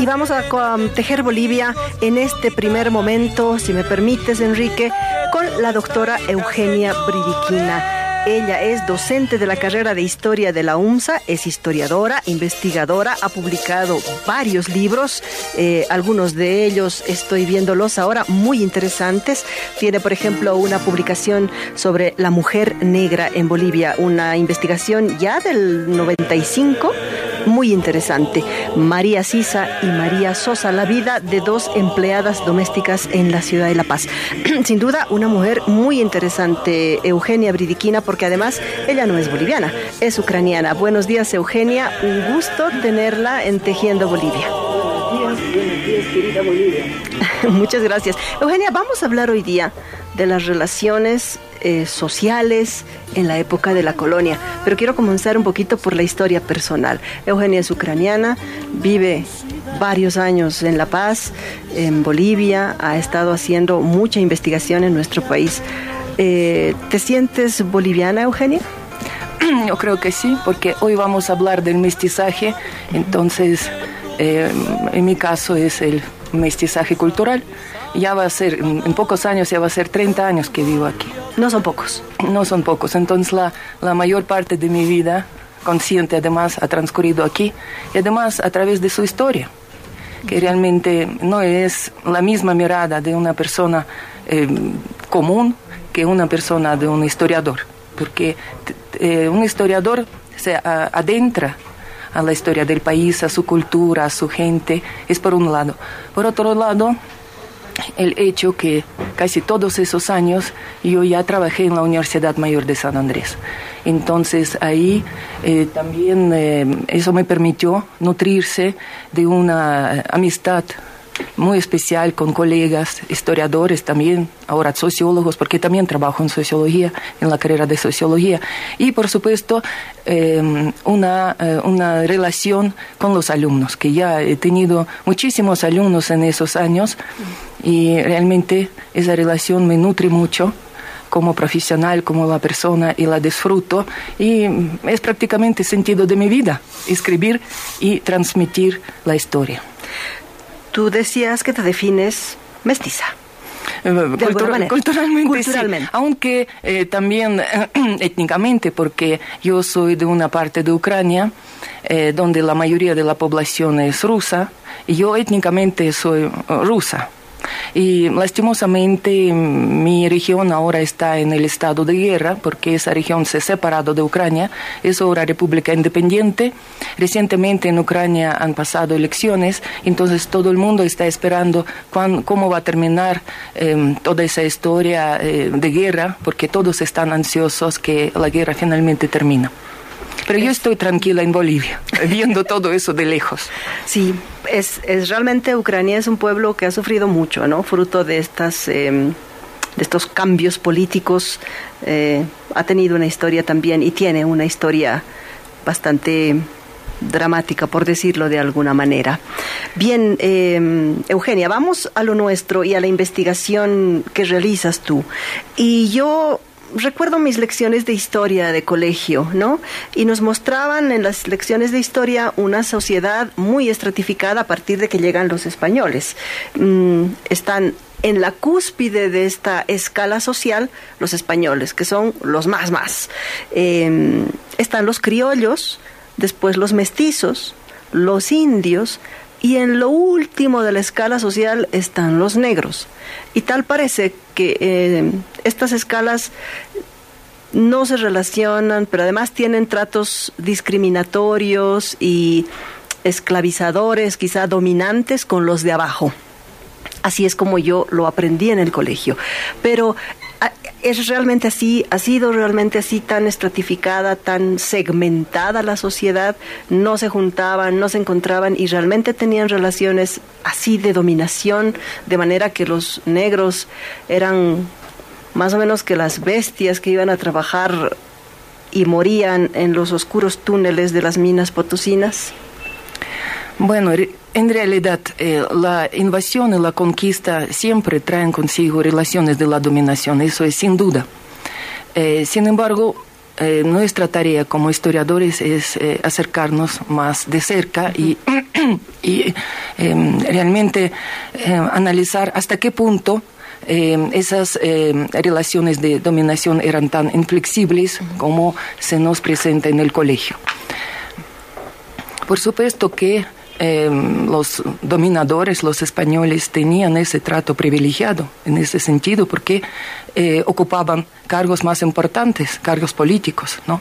y vamos a tejer Bolivia en este primer momento, si me permites, Enrique, con la doctora Eugenia Bridiquina. Ella es docente de la carrera de Historia de la UMSA, es historiadora, investigadora, ha publicado varios libros, eh, algunos de ellos estoy viéndolos ahora muy interesantes. Tiene, por ejemplo, una publicación sobre la mujer negra en Bolivia, una investigación ya del 95 muy interesante. María Sisa y María Sosa, la vida de dos empleadas domésticas en la ciudad de La Paz. Sin duda, una mujer muy interesante, Eugenia Bridiquina, porque además ella no es boliviana, es ucraniana. Buenos días, Eugenia. Un gusto tenerla en Tejiendo Bolivia. Buenos días, buenos días, querida Bolivia. Muchas gracias. Eugenia, vamos a hablar hoy día de las relaciones eh, sociales en la época de la colonia. Pero quiero comenzar un poquito por la historia personal. Eugenia es ucraniana, vive varios años en La Paz, en Bolivia, ha estado haciendo mucha investigación en nuestro país. Eh, ¿Te sientes boliviana, Eugenia? Yo creo que sí, porque hoy vamos a hablar del mestizaje, entonces eh, en mi caso es el mestizaje cultural ya va a ser, en pocos años ya va a ser 30 años que vivo aquí. No son pocos. No son pocos. Entonces la, la mayor parte de mi vida consciente además ha transcurrido aquí y además a través de su historia, que realmente no es la misma mirada de una persona eh, común que una persona de un historiador, porque eh, un historiador se adentra a la historia del país, a su cultura, a su gente, es por un lado. Por otro lado, el hecho que casi todos esos años yo ya trabajé en la Universidad Mayor de San Andrés. Entonces ahí eh, también eh, eso me permitió nutrirse de una amistad muy especial con colegas, historiadores también, ahora sociólogos, porque también trabajo en sociología, en la carrera de sociología, y por supuesto em, una, eh, una relación con los alumnos, que ya he tenido muchísimos alumnos en esos años y realmente esa relación me nutre mucho como profesional, como la persona y la disfruto y es prácticamente sentido de mi vida, escribir y transmitir la historia. Tú decías que te defines mestiza. Eh, culturalmente, aunque eh, también étnicamente, porque yo soy de una parte de Ucrania eh, donde la mayoría de la población es rusa, y yo étnicamente soy rusa. Y lastimosamente mi región ahora está en el estado de guerra porque esa región se ha separado de Ucrania, es ahora república independiente. Recientemente en Ucrania han pasado elecciones, entonces todo el mundo está esperando cómo va a terminar em, toda esa historia eh, de guerra porque todos están ansiosos que la guerra finalmente termine. Pero yo estoy tranquila en Bolivia, viendo todo eso de lejos. Sí, es, es realmente Ucrania es un pueblo que ha sufrido mucho, ¿no? Fruto de estas... Em, de estos cambios políticos, eh, ha tenido una historia también y tiene una historia bastante dramática, por decirlo de alguna manera. Bien, em, Eugenia, vamos a lo nuestro y a la investigación que realizas tú. Y yo recuerdo mis lecciones de historia de colegio, ¿no? Y nos mostraban en las lecciones de historia una sociedad muy estratificada a partir de que llegan los españoles. Mm, están en la cúspide de esta escala social los españoles, que son los más más. Em, están los criollos, después los mestizos, los indios, y en lo último de la escala social están los negros. Y tal parece que eh, estas escalas no se relacionan, pero además tienen tratos discriminatorios y esclavizadores, quizá dominantes con los de abajo. Así es como yo lo aprendí en el colegio. Pero es realmente así, ha sido realmente así tan estratificada, tan segmentada la sociedad, no se juntaban, no se encontraban y realmente tenían relaciones así de dominación, de manera que los negros eran más o menos que las bestias que iban a trabajar y morían en los oscuros túneles de las minas potosinas. Bueno, en realidad, eh, la invasión y la conquista siempre traen consigo relaciones de la dominación, eso es sin duda. Eh, sin embargo, eh, nuestra tarea como historiadores es acercarnos más de cerca y, y em, realmente em, analizar hasta qué punto em, esas relaciones de dominación eran tan inflexibles como se nos presenta en el colegio. Por supuesto que los dominadores, los españoles, tenían ese trato privilegiado en ese sentido porque eh, ocupaban cargos más importantes, cargos políticos. ¿no?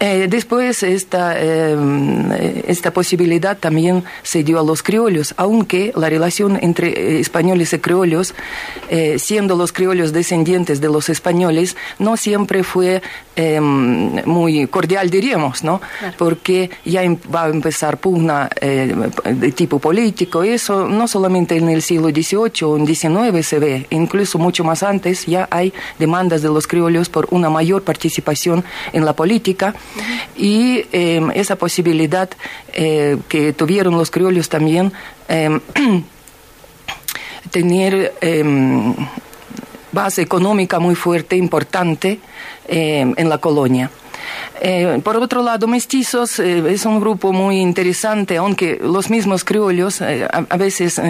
Eh, después esta, eh, esta posibilidad también se dio a los criollos, aunque la relación entre españoles y criollos, siendo los criollos descendientes de los españoles, no siempre fue muy cordial, diríamos, ¿no? porque ya em, va a empezar pugna de tipo político. Eso no solamente en el siglo XVIII o en XIX se ve, incluso mucho más antes ya hay demandas de los criollos por una mayor participación en la política y em, esa posibilidad eh, que tuvieron los criollos también em, tener em, base económica muy fuerte, importante en la colonia. Eh, por otro lado, mestizos eh, es un grupo muy interesante, aunque los mismos criollos, eh, a, veces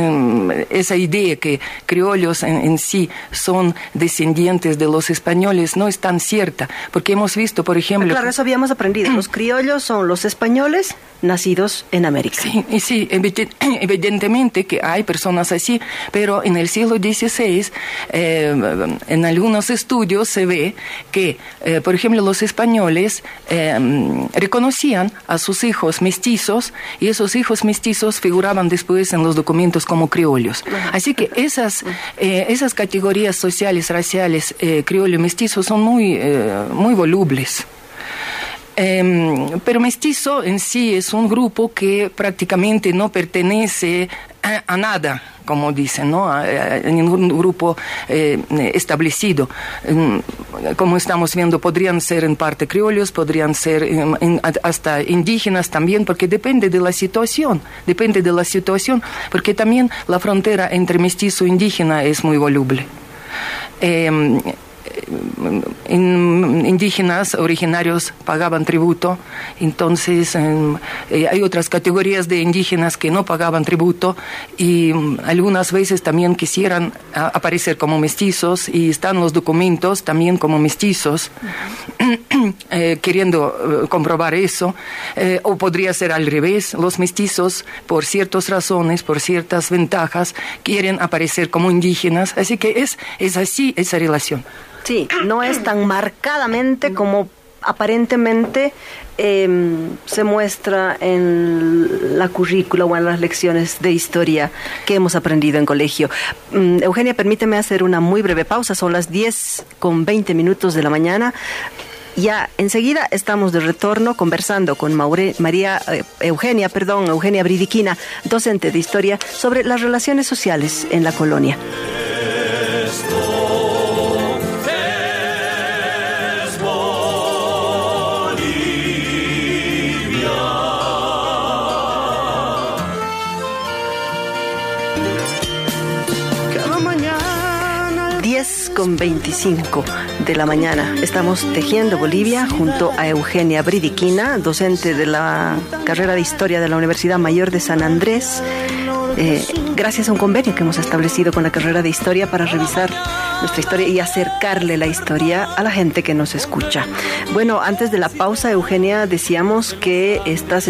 esa idea que criollos en, sí son descendientes de los españoles no es tan cierta, porque hemos visto, por ejemplo... Claro, eso habíamos aprendido. Los criollos son los españoles nacidos en América. Sí, y sí, evidentemente que hay personas así, pero en el siglo XVI, en algunos estudios se ve que, por ejemplo, los españoles Em, reconocían a sus hijos mestizos y esos hijos mestizos figuraban después en los documentos como criollos. Así que esas, eh, esas categorías sociales, raciales, eh, criollo y mestizos son muy, eh, muy volubles. Em, pero mestizo en sí es un grupo que prácticamente no pertenece a nada como dicen, ¿no? en ningún grupo eh, establecido. Como estamos viendo, podrían ser en parte criollos, podrían ser hasta indígenas también, porque depende de la situación, depende de la situación, porque también la frontera entre mestizo e indígena es muy voluble. Em, indígenas originarios pagaban tributo, entonces em, eh, hay otras categorías de indígenas que no pagaban tributo y mm, algunas veces también quisieran aparecer como mestizos y están los documentos también como mestizos, eh, queriendo eh, comprobar eso, o podría ser al revés, los mestizos por ciertas razones, por ciertas ventajas, quieren aparecer como indígenas, así que es, es así esa relación. Sí, no es tan marcadamente como aparentemente em, se muestra en la currícula o en las lecciones de historia que hemos aprendido en colegio. Mm, Eugenia, permíteme hacer una muy breve pausa. Son las 10 con 20 minutos de la mañana. Ya enseguida estamos de retorno conversando con María eh, Eugenia, perdón, Eugenia Bridiquina, docente de historia, sobre las relaciones sociales en la colonia. Con 25 de la mañana. Estamos tejiendo Bolivia junto a Eugenia Bridiquina, docente de la carrera de Historia de la Universidad Mayor de San Andrés. Eh, gracias a un convenio que hemos establecido con la carrera de Historia para revisar nuestra historia y acercarle la historia a la gente que nos escucha. Bueno, antes de la pausa, Eugenia, decíamos que estas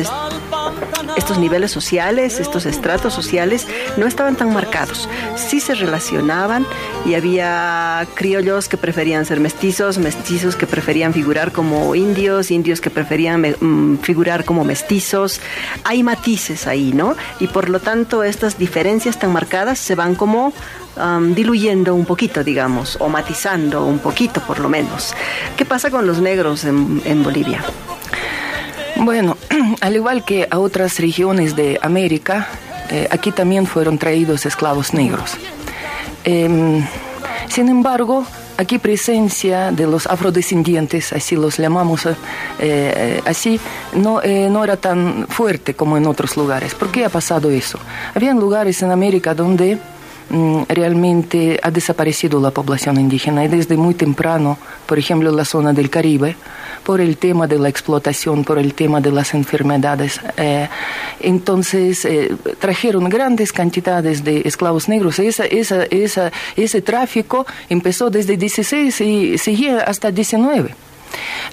estos niveles sociales, estos estratos sociales, no estaban tan marcados. Sí se relacionaban y había criollos que preferían ser mestizos, mestizos que preferían figurar como indios, indios que preferían mm, figurar como mestizos. Hay matices ahí, ¿no? Y por lo tanto estas diferencias tan marcadas se van como diluyendo un poquito, digamos, o matizando un poquito por lo menos. ¿Qué pasa con los negros en Bolivia? Bueno, al igual que a otras regiones de América, eh, aquí también fueron traídos esclavos negros. Em, sin embargo, aquí presencia de los afrodescendientes, así los llamamos eh, eh, así, no, no era tan fuerte como en otros lugares. ¿Por qué ha pasado eso? Había lugares en América donde mm, realmente ha desaparecido la población indígena y desde muy temprano, por ejemplo la zona del Caribe, por el tema de la explotación, por el tema de las enfermedades. Eh, entonces trajeron grandes cantidades de esclavos negros. Esa, esa, esa, ese tráfico empezó desde 16 y seguía hasta 19.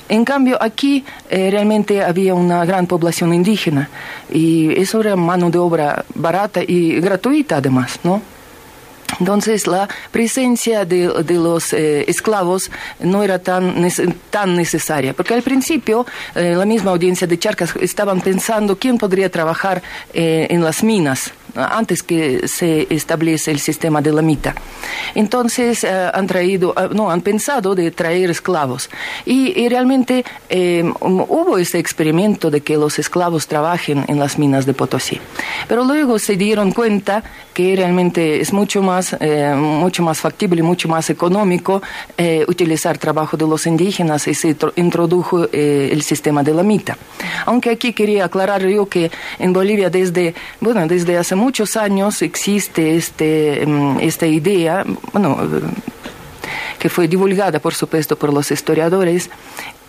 En cambio, aquí eh, realmente había una gran población indígena y eso era mano de obra barata y gratuita además, ¿no? Entonces la presencia de, los eh, esclavos no era tan, tan necesaria, porque al principio eh, la misma audiencia de Charcas estaban pensando quién podría trabajar en las minas antes que se establece el sistema de la mitad. Entonces eh, han traído, eh, no, han pensado de traer esclavos. Y, realmente eh, hubo ese experimento de que los esclavos trabajen en las minas de Potosí. Pero luego se dieron cuenta que realmente es mucho más, mucho más factible mucho más económico utilizar trabajo de los indígenas y se introdujo el sistema de la mitad. Aunque aquí quería aclarar yo que en Bolivia desde, bueno, desde hace muchos años existe este, mm, esta idea, bueno, que fue divulgada, por supuesto, por los historiadores,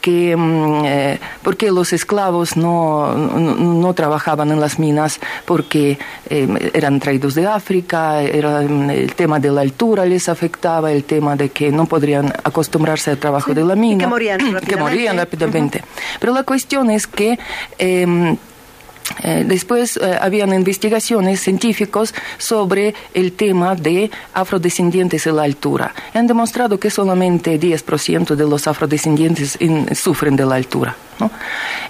que mm, eh, porque los esclavos no, no, trabajaban en las minas porque eh, eran traídos de África, era, mm, el tema de la altura les afectaba, el tema de que no podrían acostumbrarse al trabajo de la mina. que morían rápidamente. Que morían rápidamente. Pero la cuestión es que em, eh, después eh, habían investigaciones científicas sobre el tema de afrodescendientes y la altura. Han demostrado que solamente 10% de los afrodescendientes sufren de la altura.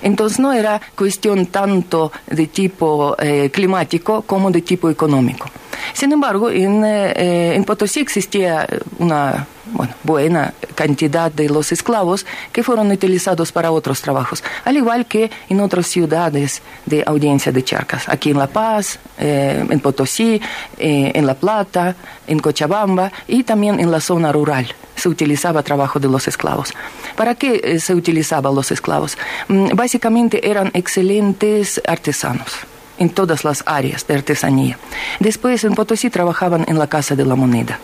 Entonces no era cuestión tanto de tipo eh, climático como de tipo económico. Sin embargo, en, en Potosí existía una bueno, buena cantidad de los esclavos que fueron utilizados para otros trabajos, al igual que en otras ciudades de audiencia de Charcas, aquí en La Paz, eh, en Potosí, eh, en La Plata, en Cochabamba y también en la zona rural se utilizaba trabajo de los esclavos. ¿Para qué eh, se utilizaban los esclavos? Mm, básicamente eran excelentes artesanos en todas las áreas de artesanía. Después en Potosí trabajaban en la Casa de la Moneda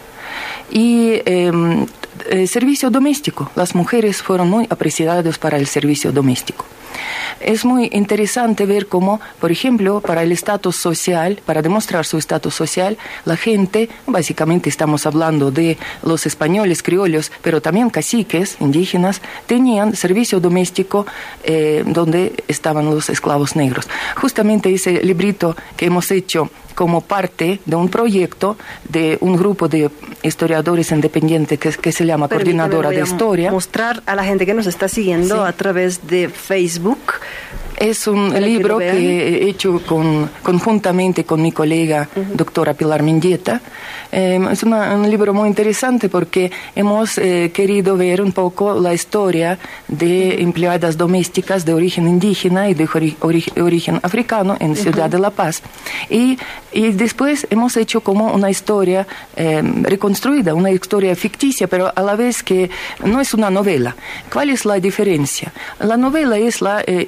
y em, el servicio doméstico. Las mujeres fueron muy apreciadas para el servicio doméstico. Es muy interesante ver cómo, por ejemplo, para el estatus social, para demostrar su estatus social, la gente, básicamente estamos hablando de los españoles criollos, pero también caciques indígenas, tenían servicio doméstico eh, donde estaban los esclavos negros. Justamente ese librito que hemos hecho como parte de un proyecto de un grupo de historiadores independientes que, se llama Coordinadora de Historia. Mostrar a la gente que nos está siguiendo a través de Facebook es un libro que, he hecho con, conjuntamente con mi colega doctora Pilar Mendieta. Em, es un libro muy interesante porque hemos eh, querido ver un poco la historia de empleadas domésticas de origen indígena y de origen africano en Ciudad de La Paz. Y, y, después hemos hecho como una historia em, reconstruida, una historia ficticia, pero a la vez que no es una novela. ¿Cuál es la diferencia? La novela es la eh,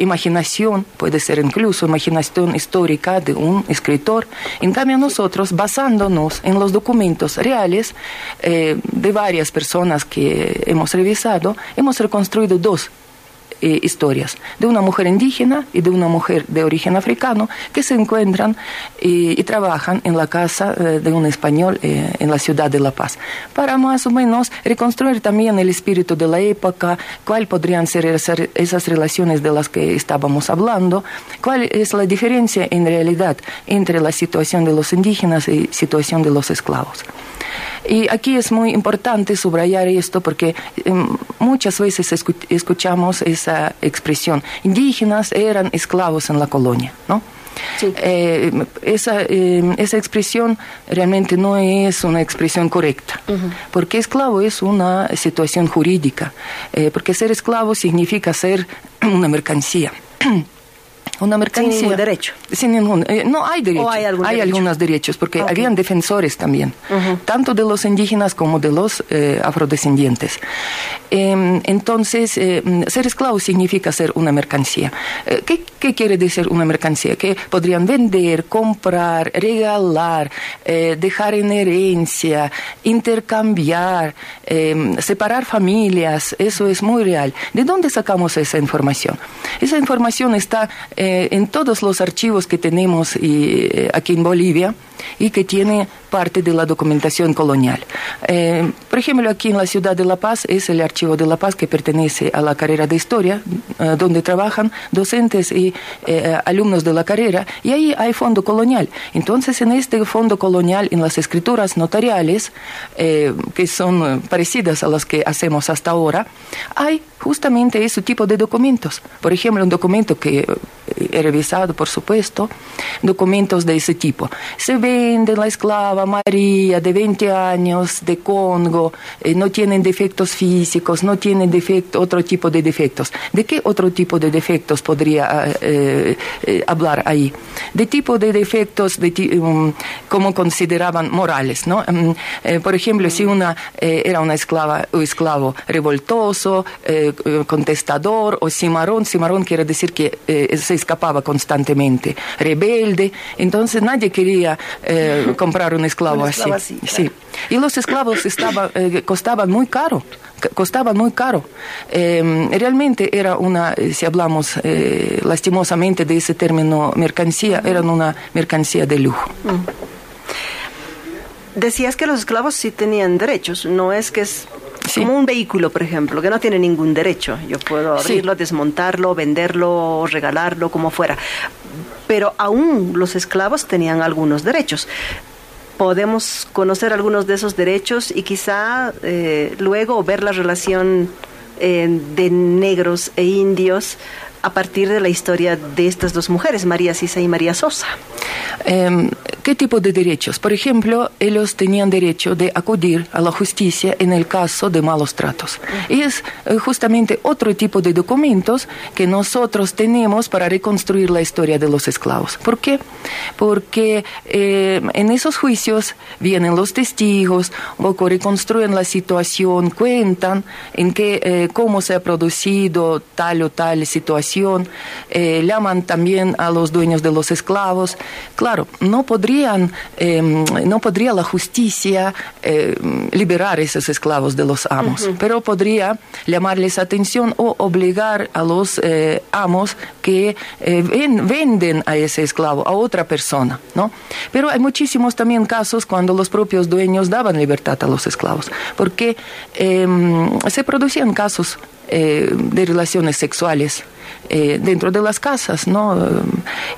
puede ser incluso imaginación histórica de un escritor. En cambio, nosotros, basándonos en los documentos reales eh, de varias personas que hemos revisado, hemos reconstruido dos eh, historias de una mujer indígena y de una mujer de origen africano que se encuentran y, trabajan en la casa eh, de un español eh, en la ciudad de La Paz, para más o menos reconstruir también el espíritu de la época, cuáles podrían ser esas relaciones de las que estábamos hablando, cuál es la diferencia en realidad entre la situación de los indígenas y situación de los esclavos. Y aquí es muy importante subrayar esto porque em, muchas veces escuchamos esa expresión, indígenas eran esclavos en la colonia, ¿no? Eh, esa, em, esa expresión realmente no es una expresión correcta, porque esclavo es una situación jurídica, eh, porque ser esclavo significa ser una mercancía. una mercancía. Sin ningún derecho. Sin ningún, eh, no hay derechos. hay, algunos derechos, porque habían defensores también, tanto de los indígenas como de los eh, afrodescendientes. Em, entonces, eh, ser esclavo significa ser una mercancía. ¿qué, ¿Qué quiere decir una mercancía? Que podrían vender, comprar, regalar, eh, dejar en herencia, intercambiar, eh, separar familias. Eso es muy real. ¿De dónde sacamos esa información? Esa información está eh, en todos los archivos que tenemos aquí en Bolivia y que tiene parte de la documentación colonial. Eh, por ejemplo, aquí en la ciudad de La Paz es el Archivo de La Paz que pertenece a la carrera de Historia, eh, donde trabajan docentes y eh, alumnos de la carrera, y ahí hay fondo colonial. Entonces, en este fondo colonial, en las escrituras notariales, que son parecidas a las que hacemos hasta ahora, hay justamente ese tipo de documentos. Por ejemplo, un documento que he revisado, por supuesto, documentos de ese tipo. Se vende la esclava María de 20 años de Congo, eh, no tienen defectos físicos, no tienen defecto, otro tipo de defectos. ¿De qué otro tipo de defectos podría eh, eh, hablar ahí? De tipo de defectos de um, como consideraban morales, ¿no? Um, por ejemplo, si una era una esclava o esclavo revoltoso, contestador o cimarrón, cimarrón quiere decir que se escapaba constantemente, rebelde, entonces nadie quería comprar un esclavo, así. sí. Y los esclavos estaba, eh, costaban muy caro costaban muy caro. Eh, realmente era una, eh, si hablamos lastimosamente de ese término mercancía, eran una mercancía de lujo. Mm. Decías que los esclavos sí tenían derechos, no es que es como un vehículo, por ejemplo, que no tiene ningún derecho. Yo puedo abrirlo, desmontarlo, venderlo, regalarlo, como fuera. Pero aún los esclavos tenían algunos derechos podemos conocer algunos de esos derechos y quizá eh, luego ver la relación eh, de negros e indios a partir de la historia de estas dos mujeres, María Sisa y María Sosa. Em, ¿Qué tipo de derechos? Por ejemplo, ellos tenían derecho de acudir a la justicia en el caso de malos tratos. Y es eh, justamente otro tipo de documentos que nosotros tenemos para reconstruir la historia de los esclavos. ¿Por qué? Porque em, en esos juicios vienen los testigos, o reconstruyen la situación, cuentan en qué, eh, cómo se ha producido tal o tal situación eh, llaman también a los dueños de los esclavos. Claro, no podrían, em, no podría la justicia em, liberar a esos esclavos de los amos, pero podría llamarles atención o obligar a los eh, amos que eh, venden a ese esclavo, a otra persona, ¿no? Pero hay muchísimos también casos cuando los propios dueños daban libertad a los esclavos, porque em, se producían casos de relaciones sexuales eh, dentro de las casas, ¿no?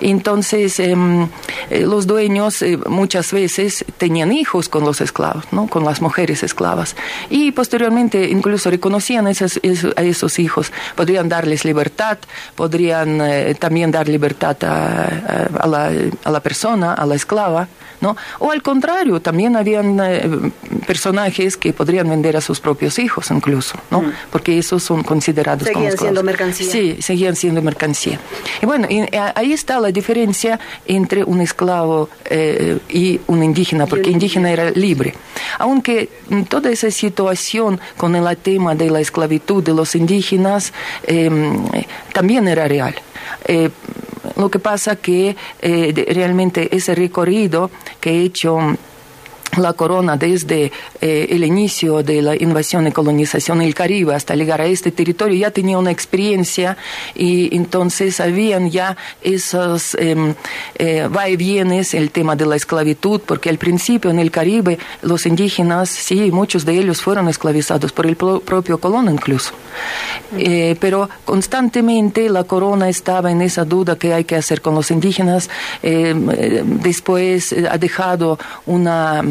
Entonces, em, eh, los dueños eh, muchas veces tenían hijos con los esclavos, ¿no? Con las mujeres esclavas. Y posteriormente incluso reconocían a esos hijos, podrían darles libertad, podrían también dar libertad a, la, a la persona, a la esclava. ¿no? O al contrario, también habían personajes que podrían vender a sus propios hijos incluso, ¿no? Mm. Porque esos son considerados seguían siendo mercancía. Sí, seguían siendo mercancía. Y bueno, eh, ahí está la diferencia entre un esclavo eh, y un indígena, porque indígena era libre. Aunque toda esa situación con el tema de la esclavitud de los indígenas em, también era real. Eh, lo que pasa que realmente ese recorrido que he hecho la corona desde eh, el inicio de la invasión y colonización del Caribe hasta llegar a este territorio ya tenía una experiencia y entonces habían ya esos eh, eh, va y vienes el tema de la esclavitud porque al principio en el Caribe los indígenas sí muchos de ellos fueron esclavizados por el propio colono incluso. Eh, pero constantemente la corona estaba en esa duda que hay que hacer con los indígenas después ha dejado una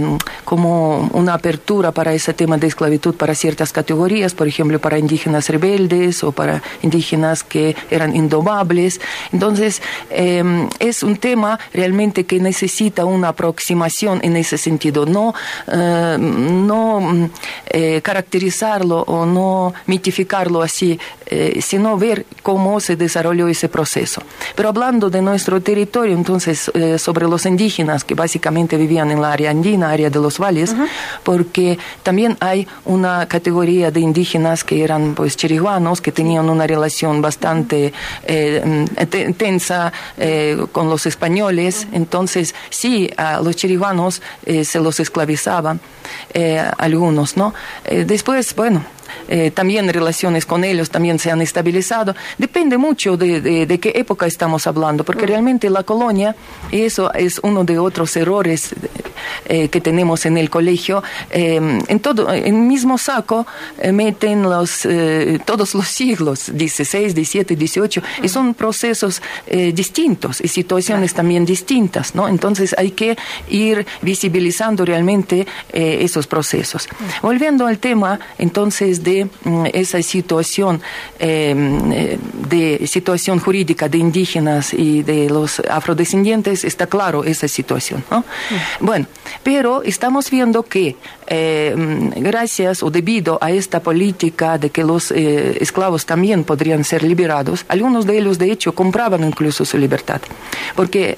como una apertura para ese tema de esclavitud para ciertas categorías, por ejemplo, para indígenas rebeldes o para indígenas que eran indomables. Entonces, em, es un tema realmente que necesita una aproximación en ese sentido, no, em, no mm, eh, caracterizarlo o no mitificarlo así eh, sino ver cómo se desarrolló ese proceso. Pero hablando de nuestro territorio, entonces, eh, sobre los indígenas que básicamente vivían en la área andina, área de los valles, porque también hay una categoría de indígenas que eran pues chiriguanos, que tenían una relación bastante eh, tensa con los españoles, entonces sí, a los chiriguanos se los esclavizaban, algunos, ¿no? después, bueno, eh, también relaciones con ellos también se han estabilizado. Depende mucho de, qué época estamos hablando, porque mm. realmente la colonia, y eso es uno de otros errores eh, que tenemos en el colegio, em, en todo, en el mismo saco eh, meten los, todos los siglos, 16, 17, 18, y son procesos distintos y situaciones también distintas, ¿no? Entonces hay que ir visibilizando realmente esos procesos. Mm. Volviendo al tema, entonces, de mm, esa situación eh, de situación jurídica de indígenas y de los afrodescendientes, está claro esa situación. ¿no? Bueno, pero estamos viendo que eh, gracias o debido a esta política de que los eh, esclavos también podrían ser liberados, algunos de ellos de hecho compraban incluso su libertad, porque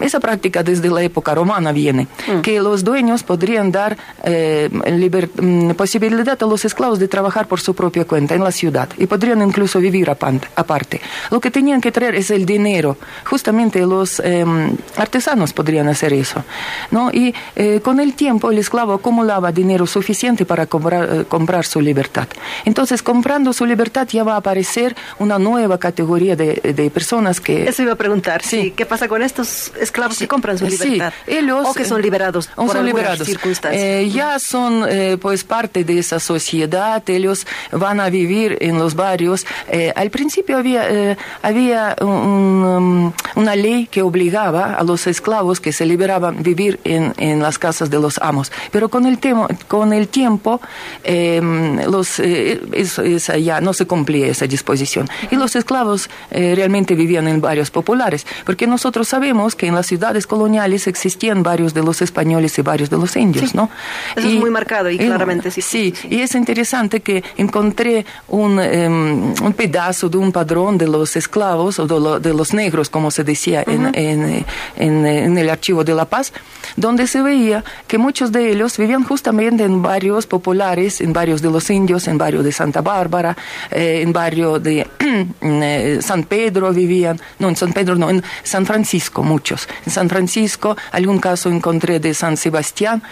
esa práctica desde la época romana viene, mm. que los dueños podrían dar mm, posibilidad a los esclavos de trabajar por su propia cuenta en la ciudad y podrían incluso vivir aparte. Lo que tenían que traer es el dinero. Justamente los em, artesanos podrían hacer eso. ¿no? Y eh, con el tiempo el esclavo acumulaba dinero suficiente para comprar, eh, comprar, su libertad. Entonces, comprando su libertad ya va a aparecer una nueva categoría de, de personas que... Eso iba a preguntar. Sí. ¿Qué pasa con estos esclavos que compran su libertad? Sí. Ellos, o que son liberados o por son liberados. circunstancias. Eh, ya son pues parte de esa sociedad, ellos van a vivir en los barrios. al principio había, había um, una ley que obligaba a los esclavos que se liberaban vivir en, en las casas de los amos. Pero con el, tema, con el tiempo em, los, eh, ya no se cumplía esa disposición. Y los esclavos eh, realmente vivían en barrios populares, porque nosotros sabemos que en las ciudades coloniales existían varios de los españoles y varios de los indios, ¿no? Eso es muy marcado y claramente sí, sí. y es interesante que encontré un, em, un pedazo de un padrón de los esclavos o de, los negros, como se decía en, en, en, el archivo de La Paz, donde se veía que muchos de ellos vivían justamente en barrios populares, en barrios de los indios, en barrio de Santa Bárbara, eh, en barrio de eh, San Pedro vivían, no, en San Pedro no, en San Francisco muchos. En San Francisco, algún caso encontré de San Sebastián.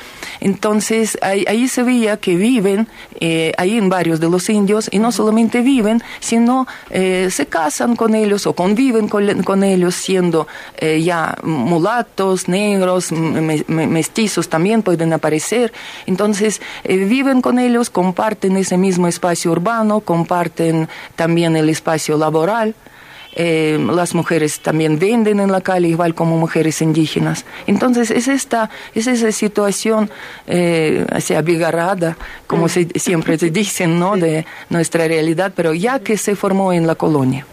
Entonces, ahí, se veía que viven eh, ahí en barrios de los indios y no solamente viven, sino se casan con ellos o conviven con, ellos siendo ya mulatos, negros, mestizos también pueden aparecer. Entonces, eh, viven con ellos, comparten ese mismo espacio urbano, comparten también el espacio laboral. Eh, las mujeres también venden en la calle igual como mujeres indígenas. Entonces es esta es esa situación eh, así abigarrada, como se, siempre se dicen, ¿no? de nuestra realidad, pero ya que se formó en la colonia.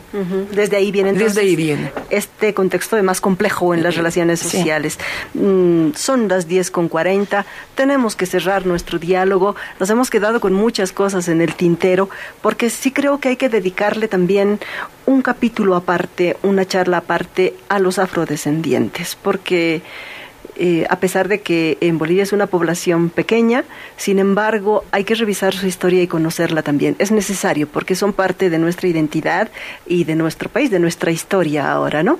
Desde ahí viene Desde ahí viene. este contexto de más complejo en las relaciones sociales. Mm, son las 10 con 40, tenemos que cerrar nuestro diálogo, nos hemos quedado con muchas cosas en el tintero, porque sí creo que hay que dedicarle también un capítulo aparte, una charla aparte a los afrodescendientes, porque eh, a pesar de que en Bolivia es una población pequeña, sin embargo hay que revisar su historia y conocerla también. Es necesario porque son parte de nuestra identidad y de nuestro país, de nuestra historia ahora, ¿no?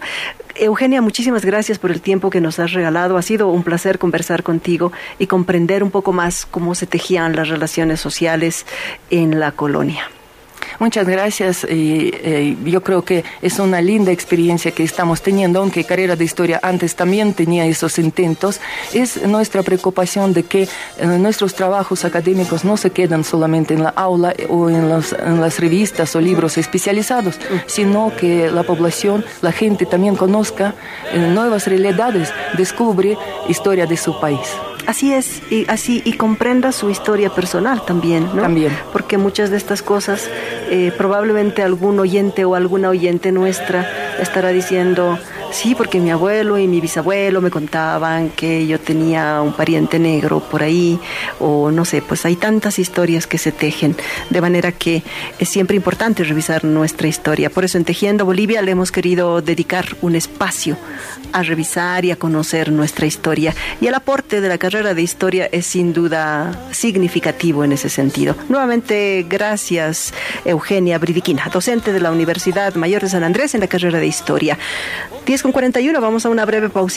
Eugenia, muchísimas gracias por el tiempo que nos has regalado. Ha sido un placer conversar contigo y comprender un poco más cómo se tejían las relaciones sociales en la colonia. Muchas gracias y eh, yo creo que es una linda experiencia que estamos teniendo, aunque Carrera de Historia antes también tenía esos intentos. Es nuestra preocupación de que eh, nuestros trabajos académicos no se quedan solamente en la aula o en, en las revistas o libros especializados, sino que la población, la gente también conozca eh, nuevas realidades, descubre historia de su país. Así es, y así y comprenda su historia personal también, ¿no? También. Porque muchas de estas cosas, eh, probablemente algún oyente o alguna oyente nuestra estará diciendo, Sí, porque mi abuelo y mi bisabuelo me contaban que yo tenía un pariente negro por ahí, o no sé, pues hay tantas historias que se tejen, de manera que es siempre importante revisar nuestra historia. Por eso en Tejiendo Bolivia le hemos querido dedicar un espacio a revisar y a conocer nuestra historia. Y el aporte de la carrera de historia es sin duda significativo en ese sentido. Nuevamente, gracias Eugenia Bridiquina, docente de la Universidad Mayor de San Andrés en la carrera de historia. 10 con 41, vamos a una breve pausa.